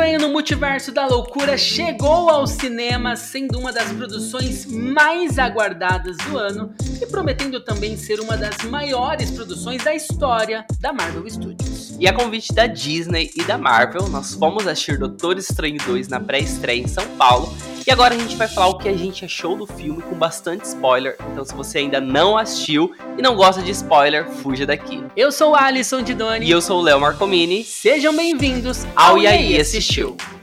Estranho no Multiverso da Loucura chegou ao cinema, sendo uma das produções mais aguardadas do ano e prometendo também ser uma das maiores produções da história da Marvel Studios. E a convite da Disney e da Marvel, nós fomos assistir Doutor Estranho 2 na pré-estreia em São Paulo. E agora a gente vai falar o que a gente achou do filme com bastante spoiler. Então, se você ainda não assistiu e não gosta de spoiler, fuja daqui. Eu sou o Alisson Doni. E eu sou o Léo Marcomini. Sejam bem-vindos ao E aí Assistiu. Meu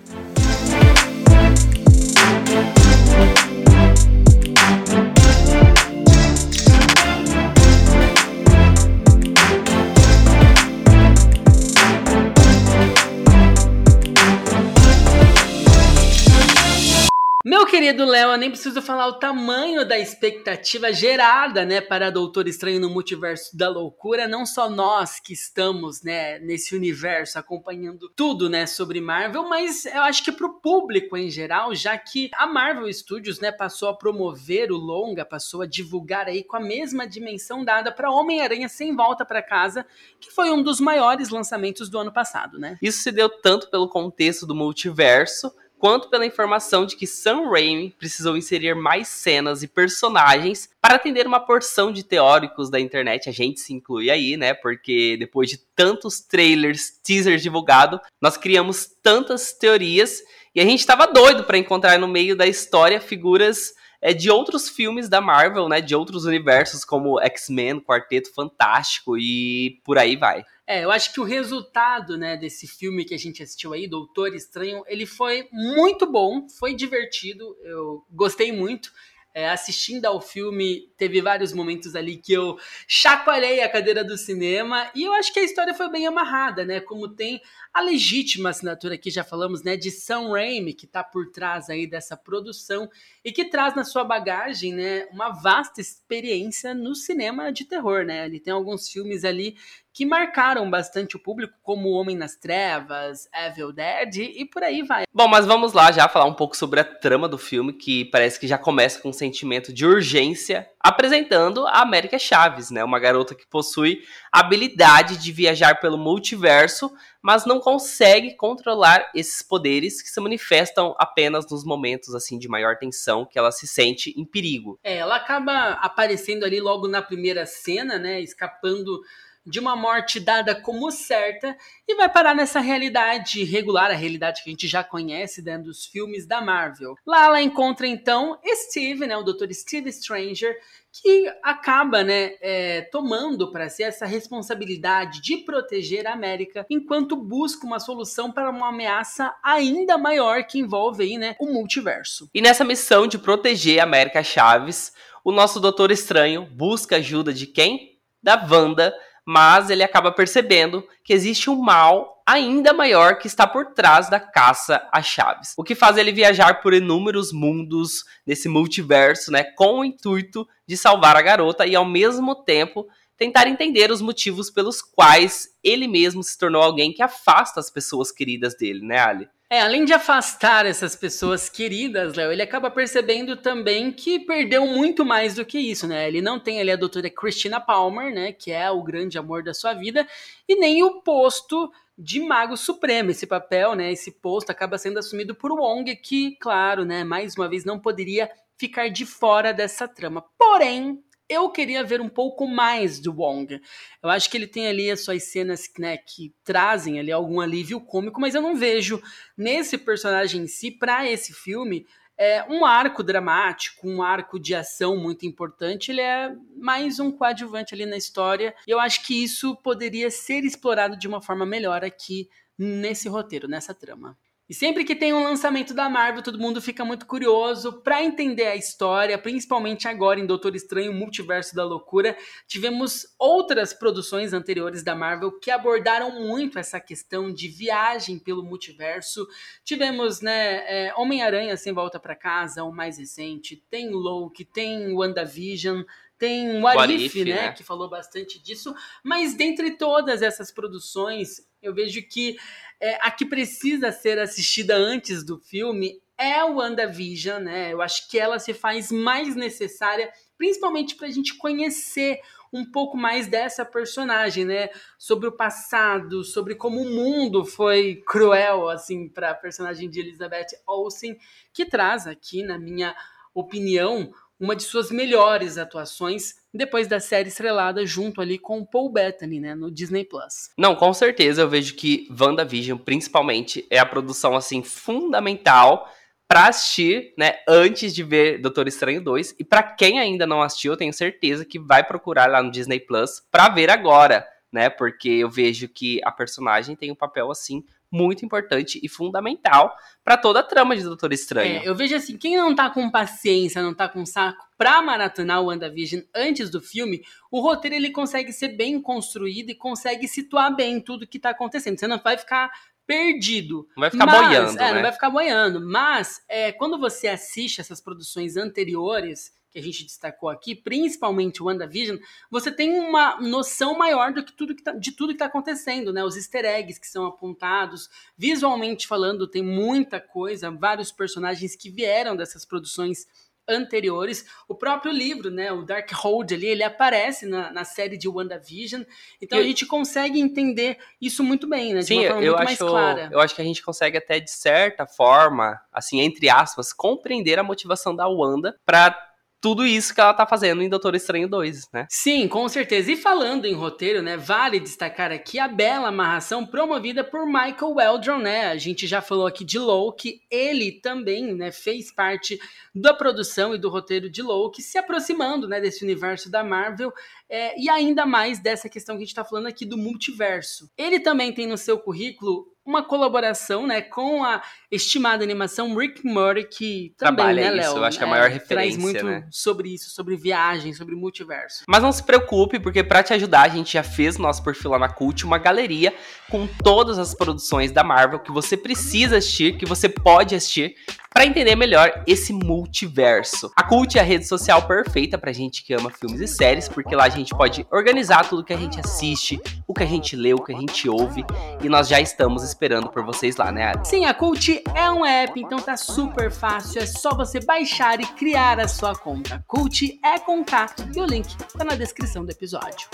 querido Léo, eu nem preciso falar o tamanho da expectativa gerada, né, para Doutor Estranho no Multiverso da Loucura. Não só nós que estamos, né, nesse universo acompanhando tudo, né, sobre Marvel, mas eu acho que para o público em geral, já que a Marvel Studios, né, passou a promover o longa, passou a divulgar aí com a mesma dimensão dada para Homem-Aranha Sem Volta para Casa, que foi um dos maiores lançamentos do ano passado, né? Isso se deu tanto pelo contexto do multiverso quanto pela informação de que Sam Raimi precisou inserir mais cenas e personagens para atender uma porção de teóricos da internet, a gente se inclui aí, né? Porque depois de tantos trailers, teasers divulgados, nós criamos tantas teorias e a gente estava doido para encontrar no meio da história figuras é, de outros filmes da Marvel, né? De outros universos como X-Men, Quarteto Fantástico e por aí vai. É, eu acho que o resultado, né, desse filme que a gente assistiu aí, Doutor Estranho, ele foi muito bom, foi divertido, eu gostei muito. É, assistindo ao filme, teve vários momentos ali que eu chacoalhei a cadeira do cinema e eu acho que a história foi bem amarrada, né? Como tem a legítima assinatura que já falamos, né, de Sam Raimi, que está por trás aí dessa produção e que traz na sua bagagem, né, uma vasta experiência no cinema de terror, né? Ele tem alguns filmes ali que marcaram bastante o público, como O Homem nas Trevas, Evil Dead e por aí vai. Bom, mas vamos lá já falar um pouco sobre a trama do filme, que parece que já começa com um sentimento de urgência, apresentando a América Chaves, né? Uma garota que possui a habilidade de viajar pelo multiverso, mas não consegue controlar esses poderes que se manifestam apenas nos momentos assim de maior tensão que ela se sente em perigo. É, ela acaba aparecendo ali logo na primeira cena, né, escapando de uma morte dada como certa e vai parar nessa realidade regular, a realidade que a gente já conhece dentro né, dos filmes da Marvel. Lá ela encontra então Steve, né, o Dr. Steve Stranger, que acaba né, é, tomando para si essa responsabilidade de proteger a América enquanto busca uma solução para uma ameaça ainda maior que envolve aí, né, o multiverso. E nessa missão de proteger a América Chaves, o nosso Doutor Estranho busca ajuda de quem? Da Wanda, mas ele acaba percebendo que existe um mal ainda maior que está por trás da caça a chaves. O que faz ele viajar por inúmeros mundos nesse multiverso, né, com o intuito de salvar a garota e ao mesmo tempo tentar entender os motivos pelos quais ele mesmo se tornou alguém que afasta as pessoas queridas dele, né, Ali? É, além de afastar essas pessoas queridas, Léo, ele acaba percebendo também que perdeu muito mais do que isso, né? Ele não tem ali a doutora Christina Palmer, né, que é o grande amor da sua vida, e nem o posto de Mago Supremo. Esse papel, né, esse posto acaba sendo assumido por Wong, que, claro, né, mais uma vez não poderia ficar de fora dessa trama. Porém, eu queria ver um pouco mais do Wong. Eu acho que ele tem ali as suas cenas né, que trazem ali algum alívio cômico, mas eu não vejo nesse personagem em si, para esse filme, é, um arco dramático, um arco de ação muito importante. Ele é mais um coadjuvante ali na história. E eu acho que isso poderia ser explorado de uma forma melhor aqui nesse roteiro, nessa trama. E sempre que tem um lançamento da Marvel, todo mundo fica muito curioso para entender a história, principalmente agora em Doutor Estranho Multiverso da Loucura. Tivemos outras produções anteriores da Marvel que abordaram muito essa questão de viagem pelo multiverso. Tivemos, né, é, Homem-Aranha sem volta para casa, o mais recente, tem Loki, tem WandaVision, tem o Arif, né, né, que falou bastante disso, mas dentre todas essas produções, eu vejo que é, a que precisa ser assistida antes do filme é o WandaVision, né? Eu acho que ela se faz mais necessária, principalmente para a gente conhecer um pouco mais dessa personagem, né? Sobre o passado, sobre como o mundo foi cruel, assim, para a personagem de Elizabeth Olsen, que traz aqui, na minha opinião, uma de suas melhores atuações depois da série estrelada junto ali com Paul Bettany, né, no Disney Plus. Não, com certeza eu vejo que WandaVision, principalmente, é a produção assim fundamental para assistir, né, antes de ver Doutor Estranho 2. E para quem ainda não assistiu, eu tenho certeza que vai procurar lá no Disney Plus para ver agora, né? Porque eu vejo que a personagem tem um papel assim muito importante e fundamental para toda a trama de Doutor Estranho. É, eu vejo assim, quem não tá com paciência, não tá com saco pra maratonar o WandaVision antes do filme, o roteiro ele consegue ser bem construído e consegue situar bem tudo que tá acontecendo. Você não vai ficar perdido. Não vai ficar mas, boiando, é, né? não vai ficar boiando. Mas, é, quando você assiste essas produções anteriores, que a gente destacou aqui, principalmente o WandaVision, você tem uma noção maior do que tudo que tá, de tudo que está acontecendo, né? Os easter eggs que são apontados, visualmente falando, tem muita coisa, vários personagens que vieram dessas produções anteriores. O próprio livro, né, o Darkhold ali, ele aparece na, na série de WandaVision. Então e... a gente consegue entender isso muito bem, né? De Sim, eu acho, eu acho que a gente consegue até de certa forma, assim, entre aspas, compreender a motivação da Wanda para tudo isso que ela tá fazendo em Doutor Estranho 2, né? Sim, com certeza. E falando em roteiro, né, vale destacar aqui a bela amarração promovida por Michael Weldron, né? A gente já falou aqui de Loki, ele também, né, fez parte da produção e do roteiro de Loki, se aproximando, né, desse universo da Marvel, é, e ainda mais dessa questão que a gente tá falando aqui do multiverso. Ele também tem no seu currículo uma colaboração, né, com a estimada animação Rick Murray, que também, Trabalha né, Léo? Isso, eu acho que é a maior referência, traz muito né? sobre isso, sobre viagem, sobre multiverso. Mas não se preocupe, porque para te ajudar, a gente já fez no nosso perfil lá na Cult uma galeria com todas as produções da Marvel que você precisa assistir, que você pode assistir para entender melhor esse multiverso. A Cult é a rede social perfeita pra gente que ama filmes e séries, porque lá a gente pode organizar tudo que a gente assiste, o que a gente lê, o que a gente ouve, e nós já estamos esperando por vocês lá, né, Ari? Sim, a Cult é um app, então tá super fácil, é só você baixar e criar a sua conta. Cult é K e o link tá na descrição do episódio.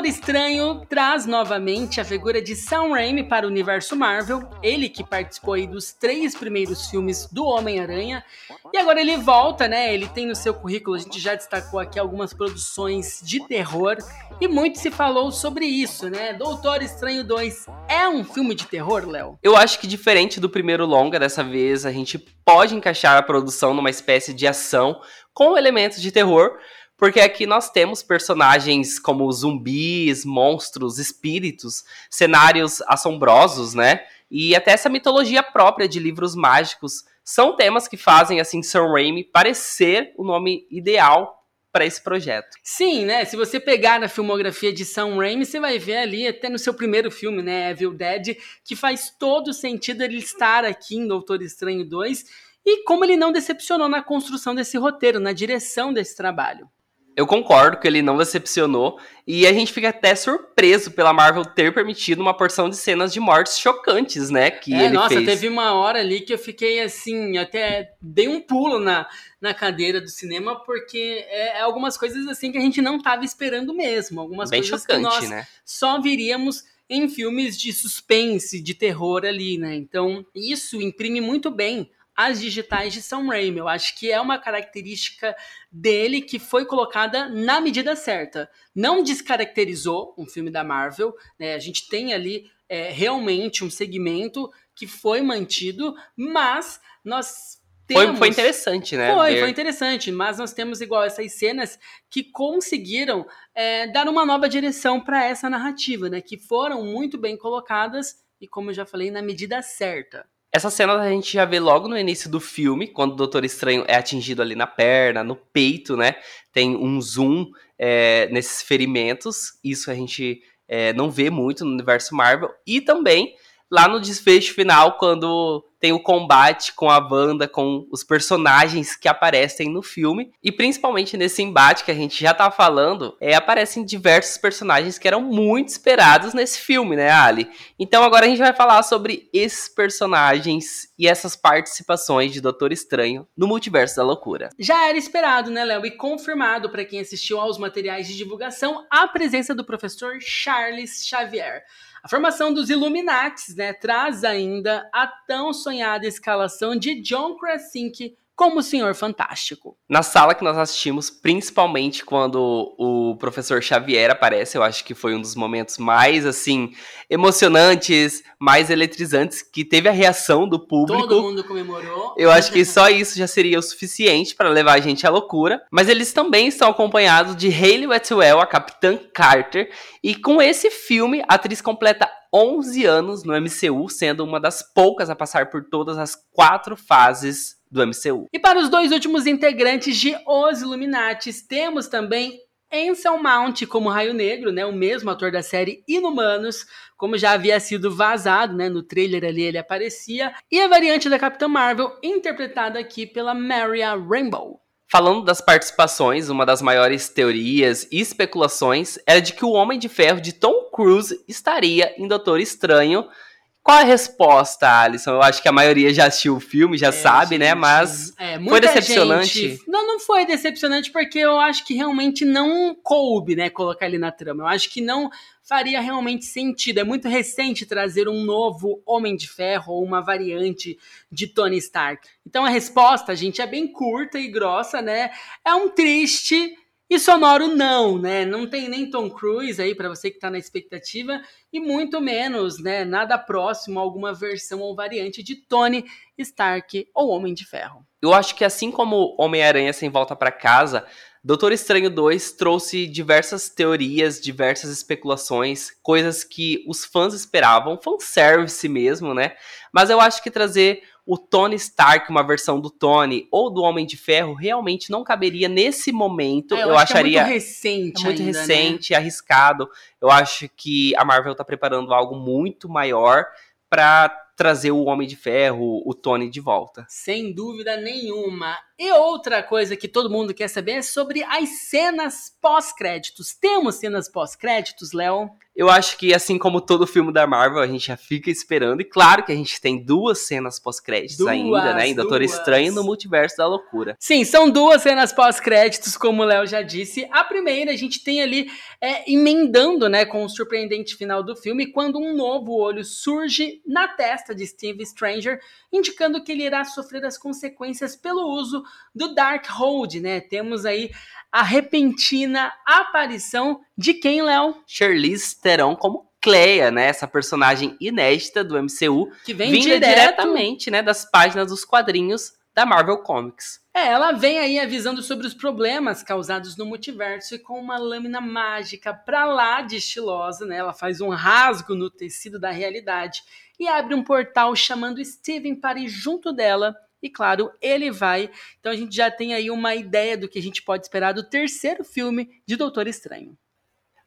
Doutor Estranho traz novamente a figura de Sam Raimi para o universo Marvel, ele que participou aí dos três primeiros filmes do Homem-Aranha, e agora ele volta, né? Ele tem no seu currículo, a gente já destacou aqui algumas produções de terror, e muito se falou sobre isso, né? Doutor Estranho 2 é um filme de terror, Léo? Eu acho que diferente do primeiro longa, dessa vez a gente pode encaixar a produção numa espécie de ação com elementos de terror, porque aqui nós temos personagens como zumbis, monstros, espíritos, cenários assombrosos, né? E até essa mitologia própria de livros mágicos são temas que fazem assim Sam Raimi parecer o nome ideal para esse projeto. Sim, né? Se você pegar na filmografia de Sam Raimi, você vai ver ali, até no seu primeiro filme, né, Evil Dead, que faz todo sentido ele estar aqui em Doutor Estranho 2 e como ele não decepcionou na construção desse roteiro, na direção desse trabalho. Eu concordo que ele não decepcionou e a gente fica até surpreso pela Marvel ter permitido uma porção de cenas de mortes chocantes, né? Que é, ele nossa, fez. teve uma hora ali que eu fiquei assim, até dei um pulo na, na cadeira do cinema porque é, é algumas coisas assim que a gente não estava esperando mesmo, algumas Bem coisas chocante, que nós né? só viríamos em filmes de suspense, de terror ali, né? Então isso imprime muito bem as digitais de Sam Raimi. Eu acho que é uma característica dele que foi colocada na medida certa. Não descaracterizou um filme da Marvel. Né? A gente tem ali é, realmente um segmento que foi mantido, mas nós temos... Foi, foi interessante, né? Foi, Ver- foi interessante, mas nós temos igual essas cenas que conseguiram é, dar uma nova direção para essa narrativa, né? Que foram muito bem colocadas e, como eu já falei, na medida certa. Essa cena a gente já vê logo no início do filme, quando o Doutor Estranho é atingido ali na perna, no peito, né? Tem um zoom é, nesses ferimentos. Isso a gente é, não vê muito no universo Marvel. E também lá no desfecho final, quando tem o combate com a Wanda, com os personagens que aparecem no filme. E principalmente nesse embate que a gente já tá falando, é, aparecem diversos personagens que eram muito esperados nesse filme, né, Ali? Então agora a gente vai falar sobre esses personagens e essas participações de Doutor Estranho no Multiverso da Loucura. Já era esperado, né, Léo? E confirmado para quem assistiu aos materiais de divulgação a presença do professor Charles Xavier. A formação dos Illuminates né, traz ainda a tão sonhada escalação de John Krasinski como o Senhor Fantástico. Na sala que nós assistimos, principalmente quando o professor Xavier aparece, eu acho que foi um dos momentos mais, assim, emocionantes, mais eletrizantes, que teve a reação do público. Todo mundo comemorou. Eu acho que só isso já seria o suficiente para levar a gente à loucura. Mas eles também estão acompanhados de Hayley Atwell, a Capitã Carter, e com esse filme, a atriz completa 11 anos no MCU, sendo uma das poucas a passar por todas as quatro fases do MCU. E para os dois últimos integrantes de Os Illuminates, temos também Ansel Mount como Raio Negro, né, o mesmo ator da série Inumanos, como já havia sido vazado, né, no trailer ali ele aparecia, e a variante da Capitã Marvel, interpretada aqui pela Maria Rainbow. Falando das participações, uma das maiores teorias e especulações era de que o Homem de Ferro de Tom Cruise estaria em Doutor Estranho, qual a resposta, Alisson? Eu acho que a maioria já assistiu o filme, já é, sabe, né? gente, né? Mas é, foi decepcionante. Gente... Não, não foi decepcionante porque eu acho que realmente não coube, né, colocar ele na trama. Eu acho que não faria realmente sentido. É muito recente trazer um novo Homem de Ferro ou uma variante de Tony Stark. Então a resposta, gente, é bem curta e grossa, né? É um triste e sonoro não, né? Não tem nem Tom Cruise aí para você que está na expectativa e muito menos, né, nada próximo a alguma versão ou variante de Tony Stark ou Homem de Ferro. Eu acho que assim como Homem-Aranha sem volta para casa, Doutor Estranho 2 trouxe diversas teorias, diversas especulações, coisas que os fãs esperavam, fanservice mesmo, né? Mas eu acho que trazer o Tony Stark, uma versão do Tony ou do Homem de Ferro, realmente não caberia nesse momento. É, eu, eu acharia. é muito recente. É muito ainda, recente, né? arriscado. Eu acho que a Marvel tá preparando algo muito maior para trazer o Homem de Ferro, o Tony de volta. Sem dúvida nenhuma. E outra coisa que todo mundo quer saber é sobre as cenas pós-créditos. Temos cenas pós-créditos, Léo? Eu acho que, assim como todo filme da Marvel, a gente já fica esperando. E claro que a gente tem duas cenas pós-créditos ainda, né? Em Doutor duas. Estranho no Multiverso da Loucura. Sim, são duas cenas pós-créditos, como o Léo já disse. A primeira, a gente tem ali é, emendando, né, com o surpreendente final do filme, quando um novo olho surge na testa de Steve Stranger, indicando que ele irá sofrer as consequências pelo uso do Darkhold, né? Temos aí a repentina aparição de quem, Léo? Charlize Theron como Cleia, né? Essa personagem inédita do MCU. Que vem direto... diretamente, né? Das páginas dos quadrinhos da Marvel Comics. É, ela vem aí avisando sobre os problemas causados no multiverso e com uma lâmina mágica pra lá de estilosa, né? Ela faz um rasgo no tecido da realidade e abre um portal chamando Steven para ir junto dela e claro, ele vai. Então a gente já tem aí uma ideia do que a gente pode esperar do terceiro filme de Doutor Estranho.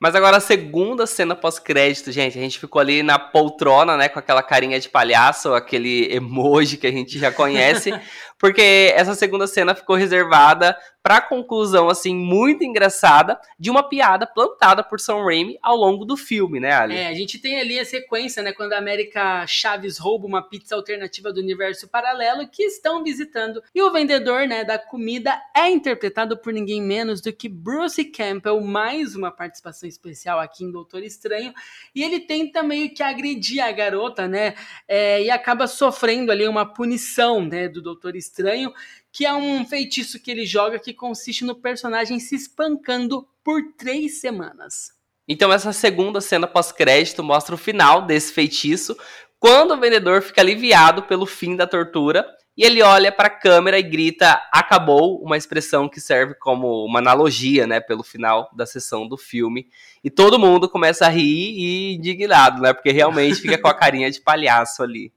Mas agora a segunda cena pós-crédito, gente, a gente ficou ali na poltrona, né, com aquela carinha de palhaço, aquele emoji que a gente já conhece, porque essa segunda cena ficou reservada para conclusão assim muito engraçada de uma piada plantada por Sam Raimi ao longo do filme, né, Ali? É, a gente tem ali a sequência, né, quando a América Chaves rouba uma pizza alternativa do universo paralelo que estão visitando e o vendedor, né, da comida é interpretado por ninguém menos do que Bruce Campbell, mais uma participação especial aqui em Doutor Estranho, e ele tenta meio que agredir a garota, né, é, e acaba sofrendo ali uma punição, né, do Doutor Estranho que é um feitiço que ele joga que consiste no personagem se espancando por três semanas. Então essa segunda cena pós-crédito mostra o final desse feitiço, quando o vendedor fica aliviado pelo fim da tortura e ele olha para a câmera e grita acabou, uma expressão que serve como uma analogia, né, pelo final da sessão do filme. E todo mundo começa a rir e indignado, né, porque realmente fica com a carinha de palhaço ali.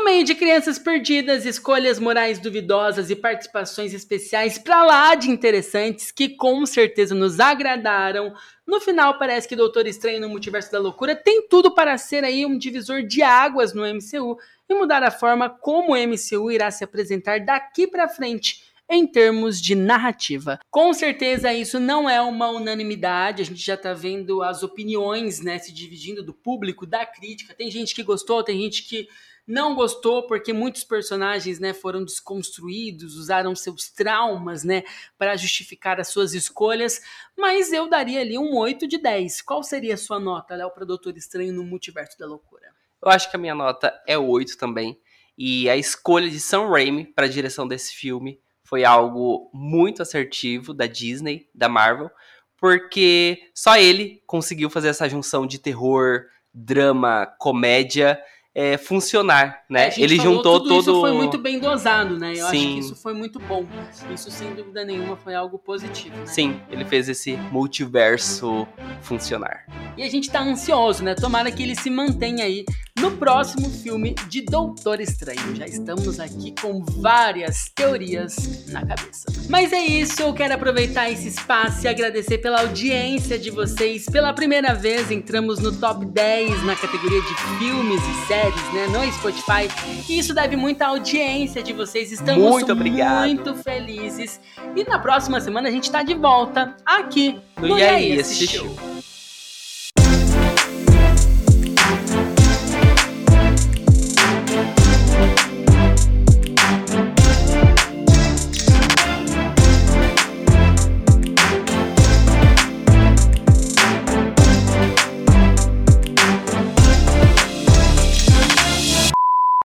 No meio de crianças perdidas, escolhas morais duvidosas e participações especiais pra lá de interessantes que com certeza nos agradaram, no final parece que Doutor Estranho no Multiverso da Loucura tem tudo para ser aí um divisor de águas no MCU e mudar a forma como o MCU irá se apresentar daqui para frente em termos de narrativa. Com certeza isso não é uma unanimidade, a gente já tá vendo as opiniões, né, se dividindo do público, da crítica. Tem gente que gostou, tem gente que não gostou porque muitos personagens, né, foram desconstruídos, usaram seus traumas, né, para justificar as suas escolhas, mas eu daria ali um 8 de 10. Qual seria a sua nota, Léo, para Doutor Estranho no Multiverso da Loucura? Eu acho que a minha nota é 8 também. E a escolha de Sam Raimi para a direção desse filme foi algo muito assertivo da Disney, da Marvel, porque só ele conseguiu fazer essa junção de terror, drama, comédia é, funcionar, né? É, ele juntou tudo todo. Isso foi muito bem dosado, né? Eu Sim. acho que isso foi muito bom. Isso sem dúvida nenhuma foi algo positivo. Né? Sim, ele fez esse multiverso funcionar. E a gente tá ansioso, né? Tomara que ele se mantenha aí no próximo filme de Doutor Estranho. Já estamos aqui com várias teorias na cabeça. Mas é isso, eu quero aproveitar esse espaço e agradecer pela audiência de vocês. Pela primeira vez entramos no top 10 na categoria de filmes e séries, né? No Spotify. E isso deve muita audiência de vocês. Estamos Muito obrigado. muito felizes. E na próxima semana a gente tá de volta aqui No no E aí, E aí assistiu? Assistiu.